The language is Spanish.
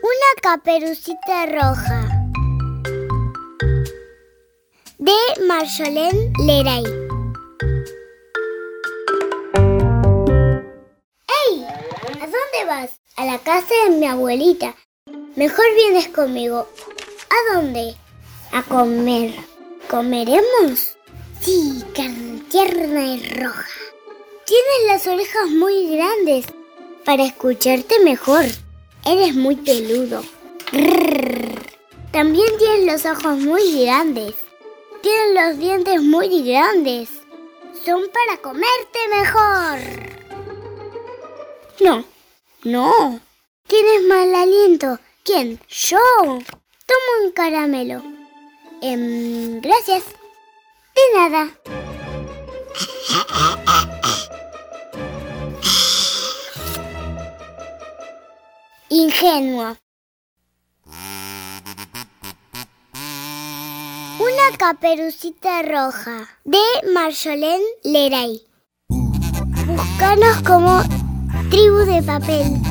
Una caperucita roja. De Marjolaine Leray. ¡Ey! ¿A dónde vas? A la casa de mi abuelita. Mejor vienes conmigo. ¿A dónde? A comer. ¿Comeremos? Sí, carne tierna y roja. Tienes las orejas muy grandes para escucharte mejor. Eres muy peludo. También tienes los ojos muy grandes. Tienes los dientes muy grandes. Son para comerte mejor. No, no. Tienes mal aliento. ¿Quién? Yo. Toma un caramelo. Em, gracias. De nada. Ingenuo. Una caperucita roja de Marjolaine Leray. Búscanos como tribu de papel.